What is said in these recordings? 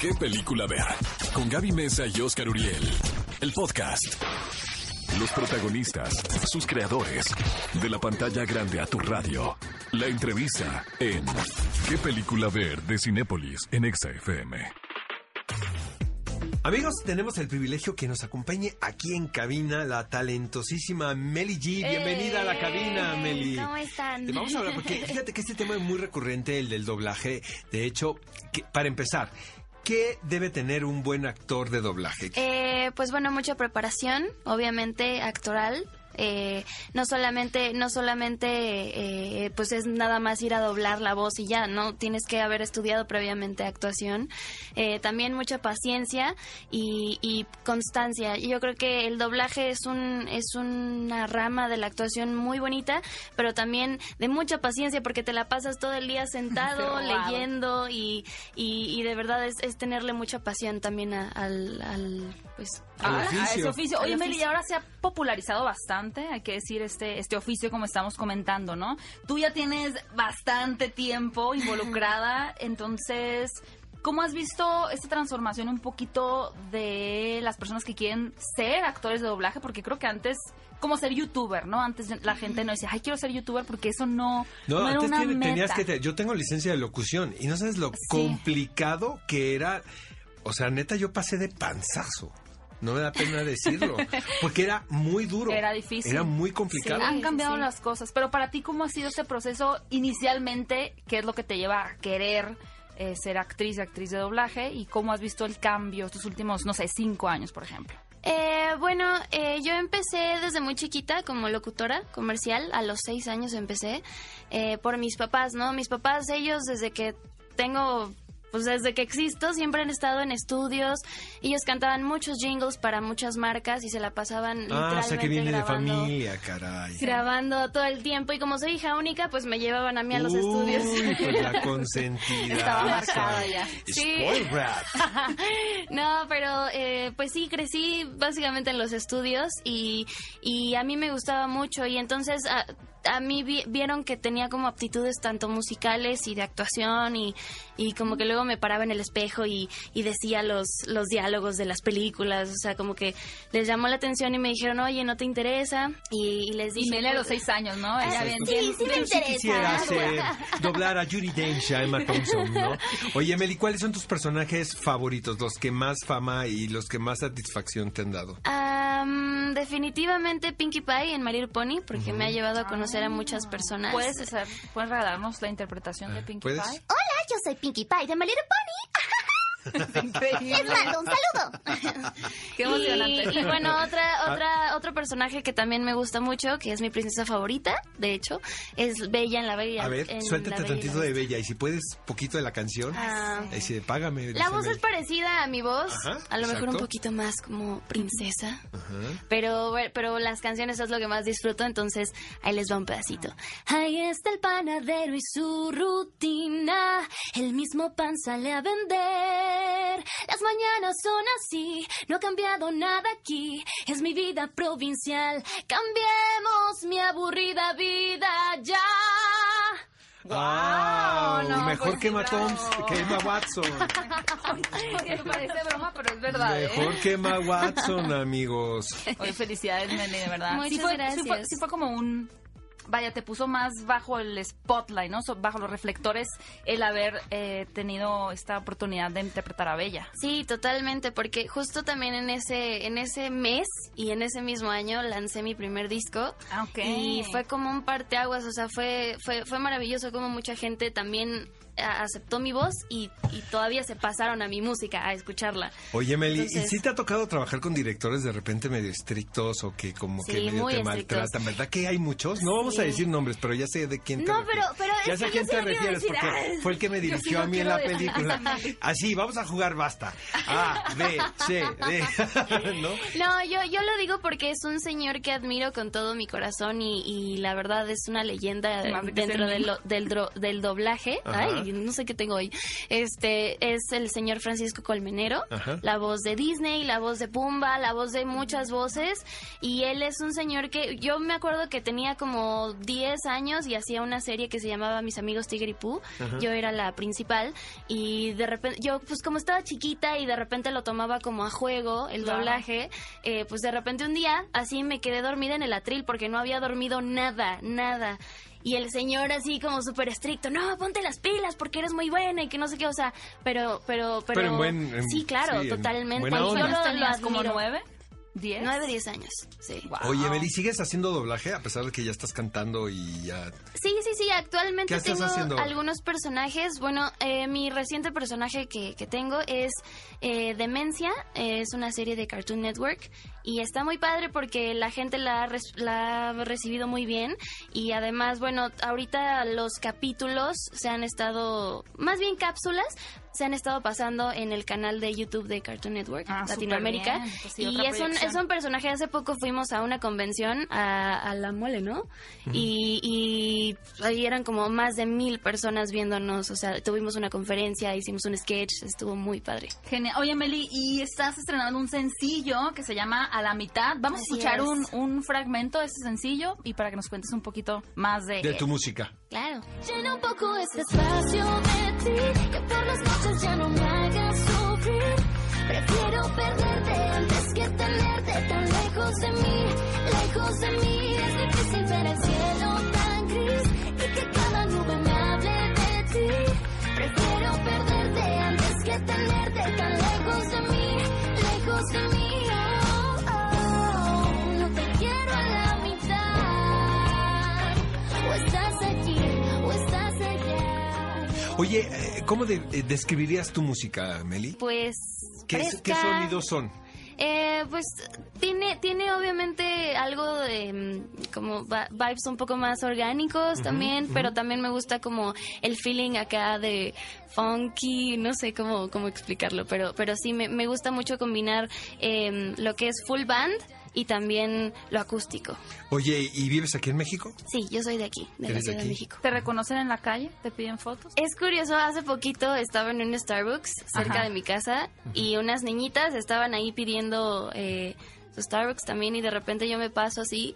¿Qué película ver? Con Gaby Mesa y Oscar Uriel. El podcast. Los protagonistas, sus creadores. De la pantalla grande a tu radio. La entrevista en ¿Qué película ver? de Cinépolis en Exa FM. Amigos, tenemos el privilegio que nos acompañe aquí en cabina la talentosísima Meli G. Bienvenida a la cabina, Eh, Meli. ¿Cómo están? Te Vamos a hablar porque fíjate que este tema es muy recurrente, el del doblaje. De hecho, que- para empezar, ¿qué debe tener un buen actor de doblaje? Eh, pues bueno, mucha preparación, obviamente actoral. Eh, no solamente, no solamente, eh, pues es nada más ir a doblar la voz y ya, no tienes que haber estudiado previamente actuación. Eh, también mucha paciencia y, y constancia. Y yo creo que el doblaje es un, es una rama de la actuación muy bonita, pero también de mucha paciencia porque te la pasas todo el día sentado leyendo y, y, y de verdad es, es tenerle mucha pasión también a- al, al, pues Ah, a ese oficio. Oye, Meli, ahora se ha popularizado bastante, hay que decir, este, este oficio como estamos comentando, ¿no? Tú ya tienes bastante tiempo involucrada, entonces, ¿cómo has visto esta transformación un poquito de las personas que quieren ser actores de doblaje? Porque creo que antes, como ser youtuber, ¿no? Antes la gente no decía, ay, quiero ser youtuber porque eso no, No, no era antes una tiene- meta. tenías que... te- yo tengo licencia de locución y no sabes lo complicado que era... O sea, neta, yo pasé de panzazo. No me da pena decirlo. Porque era muy duro. Era difícil. Era muy complicado. Sí. Han cambiado sí. las cosas, pero para ti, ¿cómo ha sido ese proceso inicialmente? ¿Qué es lo que te lleva a querer eh, ser actriz, actriz de doblaje? ¿Y cómo has visto el cambio estos últimos, no sé, cinco años, por ejemplo? Eh, bueno, eh, yo empecé desde muy chiquita como locutora comercial, a los seis años empecé, eh, por mis papás, ¿no? Mis papás, ellos desde que tengo, pues desde que existo, siempre han estado en estudios, ellos cantaban muchos jingles para muchas marcas y se la pasaban Ah, literalmente o sea que viene de grabando. familia, caray. Grabando todo el tiempo y como soy hija única, pues me llevaban a mí a los Uy, estudios. Pues la consentida. Estaba marcada ya. Sí. No, pero eh, pues sí, crecí básicamente en los estudios y, y a mí me gustaba mucho y entonces a, a mí vi- vieron que tenía como aptitudes tanto musicales y de actuación y, y como que luego me paraba en el espejo y, y decía los, los diálogos de las películas, o sea, como que les llamó la atención y me dijeron, oye, ¿no te interesa? Y, y les dije... Y Meli a los pues, seis años, ¿no? Ella Ah, bien, sí, bien- sí me Yo sí interesa. quisiera hacer, doblar a Judy Dench, a Emma Thompson, ¿no? Oye, Meli, ¿cuáles son tus personajes favoritos? Los que más fama y los que más satisfacción te han dado. Am, definitivamente Pinkie Pie en My Little Pony, porque me ha llevado a conocer a muchas personas. ¿Puedes, hacer- ¿Puedes regalarnos la interpretación de Pinkie ¿puedes? Pie? Hola, yo soy Pinkie Pie de My Little Pony. Increíble. Les mando un saludo. Qué emocionante. Y, y bueno, otra, otra, otro personaje que también me gusta mucho, que es mi princesa favorita, de hecho, es Bella en la Bella. A ver, suéltate y tantito de. Bella y si puedes, poquito de la canción. Ah. Ahí sí, págame. La voz es parecida a mi voz, Ajá, a lo mejor un poquito más como princesa, Ajá. pero pero las canciones es lo que más disfruto, entonces ahí les va un pedacito. Ahí está el panadero y su rutina, el mismo pan sale a vender. Las mañanas son así, no ha cambiado nada aquí, es mi vida provincial. Cambiemos mi aburrida vida ya. Ah, no, mejor pues que Emma. Thompson, que Emma Watson. Porque parece broma, pero es verdad, ¿eh? Mejor que Emma Watson, amigos. Oye, felicidades, Meli, de verdad. Muchas sí fue, Sí fue, gracias. sí fue como un... Vaya, te puso más bajo el spotlight, ¿no? Bajo los reflectores el haber eh, tenido esta oportunidad de interpretar a Bella. Sí, totalmente, porque justo también en ese en ese mes y en ese mismo año lancé mi primer disco Ah, ok. y fue como un parteaguas, o sea, fue fue fue maravilloso como mucha gente también aceptó mi voz y, y todavía se pasaron a mi música a escucharla. Oye, Meli, ¿y si te ha tocado trabajar con directores de repente medio estrictos o que como que medio te estrictos. maltratan? ¿Verdad que hay muchos? No vamos a decir nombres, pero ya sé de quién te No, refieres. pero- pero Ya sé a quién te refieres porque Ah. fue el que me dirigió a mí en la decir. película. Así, vamos a jugar basta. A, B, C, D. ¿No? No, yo, yo lo digo porque es un señor que admiro con todo mi corazón y, y la verdad es una leyenda Más dentro del, del, dro- del doblaje. Ajá. Ay, no sé qué tengo hoy. Este es el señor Francisco Colmenero, Ajá. la voz de Disney, la voz de Pumba, la voz de muchas voces. Y él es un señor que yo me acuerdo que tenía como 10 años y hacía una serie que se llamaba Mis amigos Tigre y Pooh. Yo era la principal y de repente, yo pues como estaba chiquita y de repente lo tomaba como a juego el Claro. doblaje, eh, pues de repente un día así me quedé dormida en el atril porque no había dormido nada, nada. Y el señor así como súper estricto, no, ponte las pilas porque eres muy buena y que no sé qué, o sea, pero, pero, pero... Pero en buen- en- sí, claro, sí, en totalmente. ¿Como nueve? ¿Diez? Nueve, diez años, sí. Wow. Oye, Meli, ¿sigues haciendo doblaje a pesar de que ya estás cantando y ya... Sí, sí, sí, actualmente ¿Qué estás tengo haciendo? algunos personajes. Bueno, eh, mi reciente personaje que, que tengo es eh, Demencia, eh, es una serie de Cartoon Network y está muy padre porque la gente la ha, res- la ha recibido muy bien y además, bueno, ahorita los capítulos se han estado, más bien cápsulas, se han estado pasando en el canal de YouTube de Cartoon Network Ah, Latinoamérica. Pues sí, y es un, es un personaje. Hace poco fuimos a una convención a, a la mole, ¿no? y, y ahí eran como más de mil personas viéndonos. O sea, tuvimos una conferencia, hicimos un sketch, estuvo muy padre. Genial. Oye, Meli, y estás estrenando un sencillo que se llama A la mitad. Vamos Así a escuchar es. un, un fragmento de ese sencillo y para que nos cuentes un poquito más de, De él. tu música. Claro. Llena un poco ese espacio de ti, que por las noches ya no me hagas sufrir. Prefiero perderte antes que tenerte tan lejos de mí, lejos de mí. Es difícil ver el cielo tan gris y que cada nube me hable de ti. Prefiero perderte antes que tenerte tan lejos de mí, lejos de mí. Oh, oh, no te quiero a la mitad. O estás aquí, o estás allá. Oye, eh, ¿cómo de- eh, describirías tu música, Meli? Pues. ¿Qué, fresca. qué sonidos son? Eh, pues tiene, tiene obviamente algo de mm, como vibes un poco más orgánicos también, pero también me gusta como el feeling acá de funky, no sé cómo, cómo explicarlo, pero, pero sí me, me gusta mucho combinar em, lo que es full band y también lo acústico. Oye, ¿y vives aquí en México? Sí, yo soy de aquí, de la ¿Eres de Ciudad de? México. ¿Te reconocen en la calle? ¿Te piden fotos? Es curioso, hace poquito estaba en un Starbucks cerca Ajá. de mi casa y unas niñitas estaban ahí pidiendo eh, su Starbucks también y de repente yo me paso así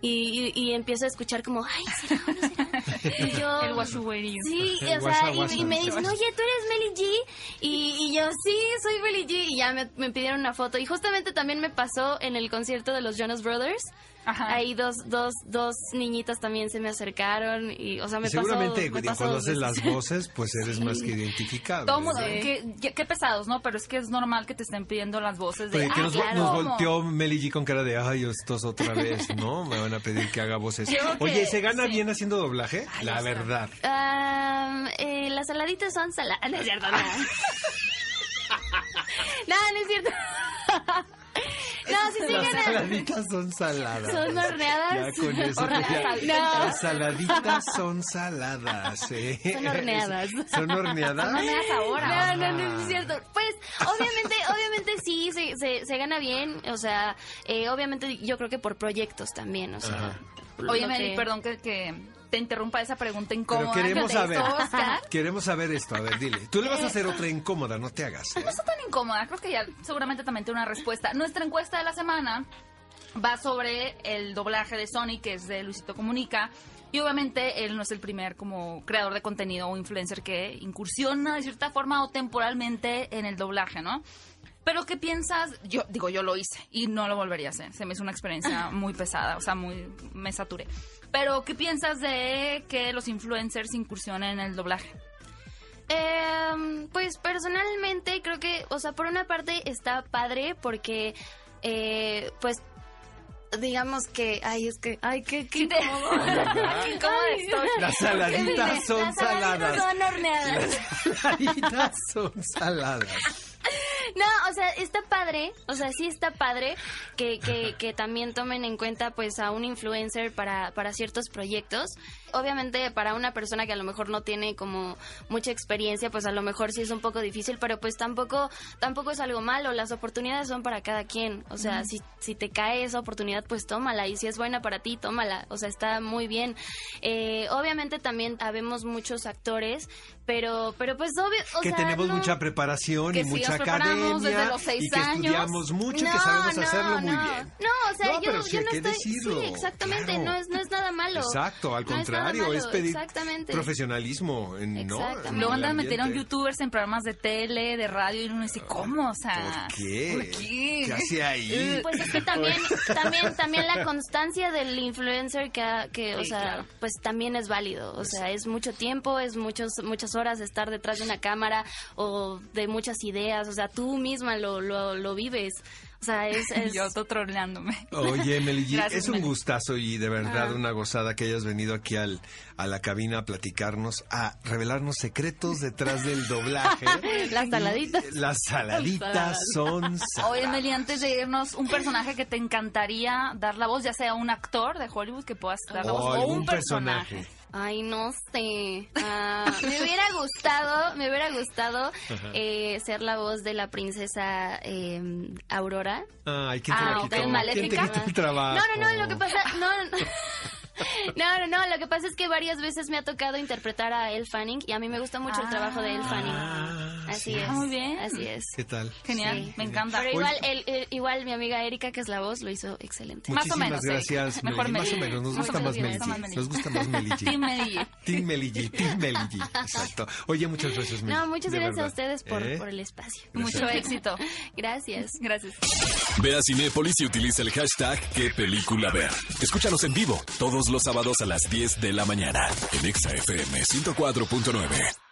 y, y- y empiezo a escuchar como, ay, ¿será o no será? Y yo... El guachuguerío. Sí, El o guasa, sea, y- me dicen, oye, ¿tú eres Meli G? Y, y yo, sí, soy Meli G. Y ya me, me pidieron una foto. Y justamente también me pasó en el concierto de los Jonas Brothers. Ajá. Ahí dos, dos, dos niñitas también se me acercaron y, o sea, me Y seguramente pasó, me pasó cuando dos haces las voces, pues eres más que identificable. Todo mundo- ¿no? qué, pesados, ¿no? Pero es que es normal que te estén pidiendo las voces de... Oye, que "Ah, nos, claro, nos ¿cómo?". volteó Meli G con cara de, ay, estos otra vez, ¿no? Me van a pedir que haga voces. Creo Oye, que ¿se gana sí. bien haciendo doblaje? Ay, La verdad. Am, eh, las saladitas son saladas. No es cierto, no. no, no es cierto. No, sí, sí Las saladitas son saladas. Son horneadas. Ya con eso. Horneadas. ya- No. Las saladitas son saladas, ¿eh? Son horneadas. ¿Son horneadas? No me das ahora. No, no, no, no es cierto. Pues, obviamente, obviamente sí, se, se, se gana bien. O sea, eh, obviamente yo creo que por proyectos también, o sea. Ajá. Oye, que- perdón que, que te interrumpa esa pregunta Pero incómoda. queremos que saber. hizo. Queremos saber esto. A ver, dile. Tú le vas a hacer otra incómoda, no te hagas. ¿eh? No está tan incómoda, creo que ya seguramente también tiene una respuesta. Nuestra encuesta de la semana va sobre el doblaje de Sonic, que es de Luisito Comunica. Y obviamente él no es el primer como creador de contenido o influencer que incursiona de cierta forma o temporalmente en el doblaje, ¿no? Pero ¿qué piensas? Yo digo, yo lo hice y no lo volvería a hacer. Se me hizo una experiencia muy pesada, o sea, muy me saturé. Pero ¿qué piensas de que los influencers incursionen en el doblaje? Em, pues personalmente creo que, o sea, por una parte está padre porque, eh, pues, digamos que, ay, es que, ay, qué, qué incómodo. Qué incómoda estoy. Las saladitas son Las saladitas saladas. son horneadas. Las saladitas son saladas. No, o sea, está padre, o sea, sí está padre que, que, que también tomen en cuenta pues a un influencer para, para ciertos proyectos. Obviamente para una persona que a lo mejor no tiene como mucha experiencia, pues a lo mejor sí es un poco difícil, pero pues tampoco tampoco es algo malo, las oportunidades son para cada quien. O sea, si, si te cae esa oportunidad, pues tómala y si es buena para ti, tómala. O sea, está muy bien. Eh, obviamente también habemos muchos actores, pero pero pues obvio, o que sea, tenemos no- mucha preparación y mucha nos desde los seis y que años. estudiamos mucho y que sabemos no, hacerlo muy bien. No, o sea, No, yo, pero sí yo no que estoy. decirlo, Sí, exactamente, claro. no, es, no es nada malo. Exacto, al No es nada contrario, malo, es pedir exactamente. profesionalismo en, ¿no? Exactamente. Luego andan metieron ambiente. youtubers en programas de tele, de radio, y uno dice, ¿cómo? O sea, ¿Por qué? ¿por qué? ¿Qué hace ahí? Pues es que también, también, también la constancia del influencer que, ha- que o sea, claro. pues también es válido. O sea, es mucho tiempo, es muchos, muchas horas de estar detrás de una cámara o de muchas ideas. O sea, tú misma lo, lo, lo vives. O sea, es... es- Yo autotroleándome. Oye, Meli Gracias, es un Meli. gustazo y de verdad Ah. una gozada que hayas venido aquí al, a la cabina a platicarnos, a revelarnos secretos detrás del doblaje. Las saladitas. Y Las saladitas son Oye, saladas. Meli, antes de irnos, un personaje que te encantaría dar la voz, ya sea un actor de Hollywood que puedas dar la voz, o un personaje. Ay, no sé. Ah, me hubiera gustado, me hubiera gustado eh, ser la voz de la princesa eh, Aurora. Ay, ¿quién te Ah, la quitó? ¿Quién te quitó el trabajo? No, no, no, lo que pasa, no, no, no, no, no, lo que pasa es que varias veces me ha tocado interpretar a Elle Fanning y a mí me gusta mucho el trabajo de Elle Fanning. Así sí. es. Ah, muy bien. Así es. ¿Qué tal? Genial, Sí. me encanta. Pero igual, el- el- igual mi amiga Erika, que es la voz, lo hizo excelente. Más o Muchísimas menos, gracias, Erika. Mejor Meli. Más o Meli. menos, nos gusta más menos, Meli más G. Meli. Nos gusta más Meli G. Team Meli. Team Meli G, Team Meli G. Exacto. Oye, muchas gracias, Meli. No, muchas de gracias a ustedes por, ¿Eh? por el espacio. Mucho éxito. Gracias. Gracias. Ve a Cinépolis y utiliza el hashtag qué película ver. Escúchanos en vivo todos los sábados a las 10 de la mañana en Exa FM 104.9.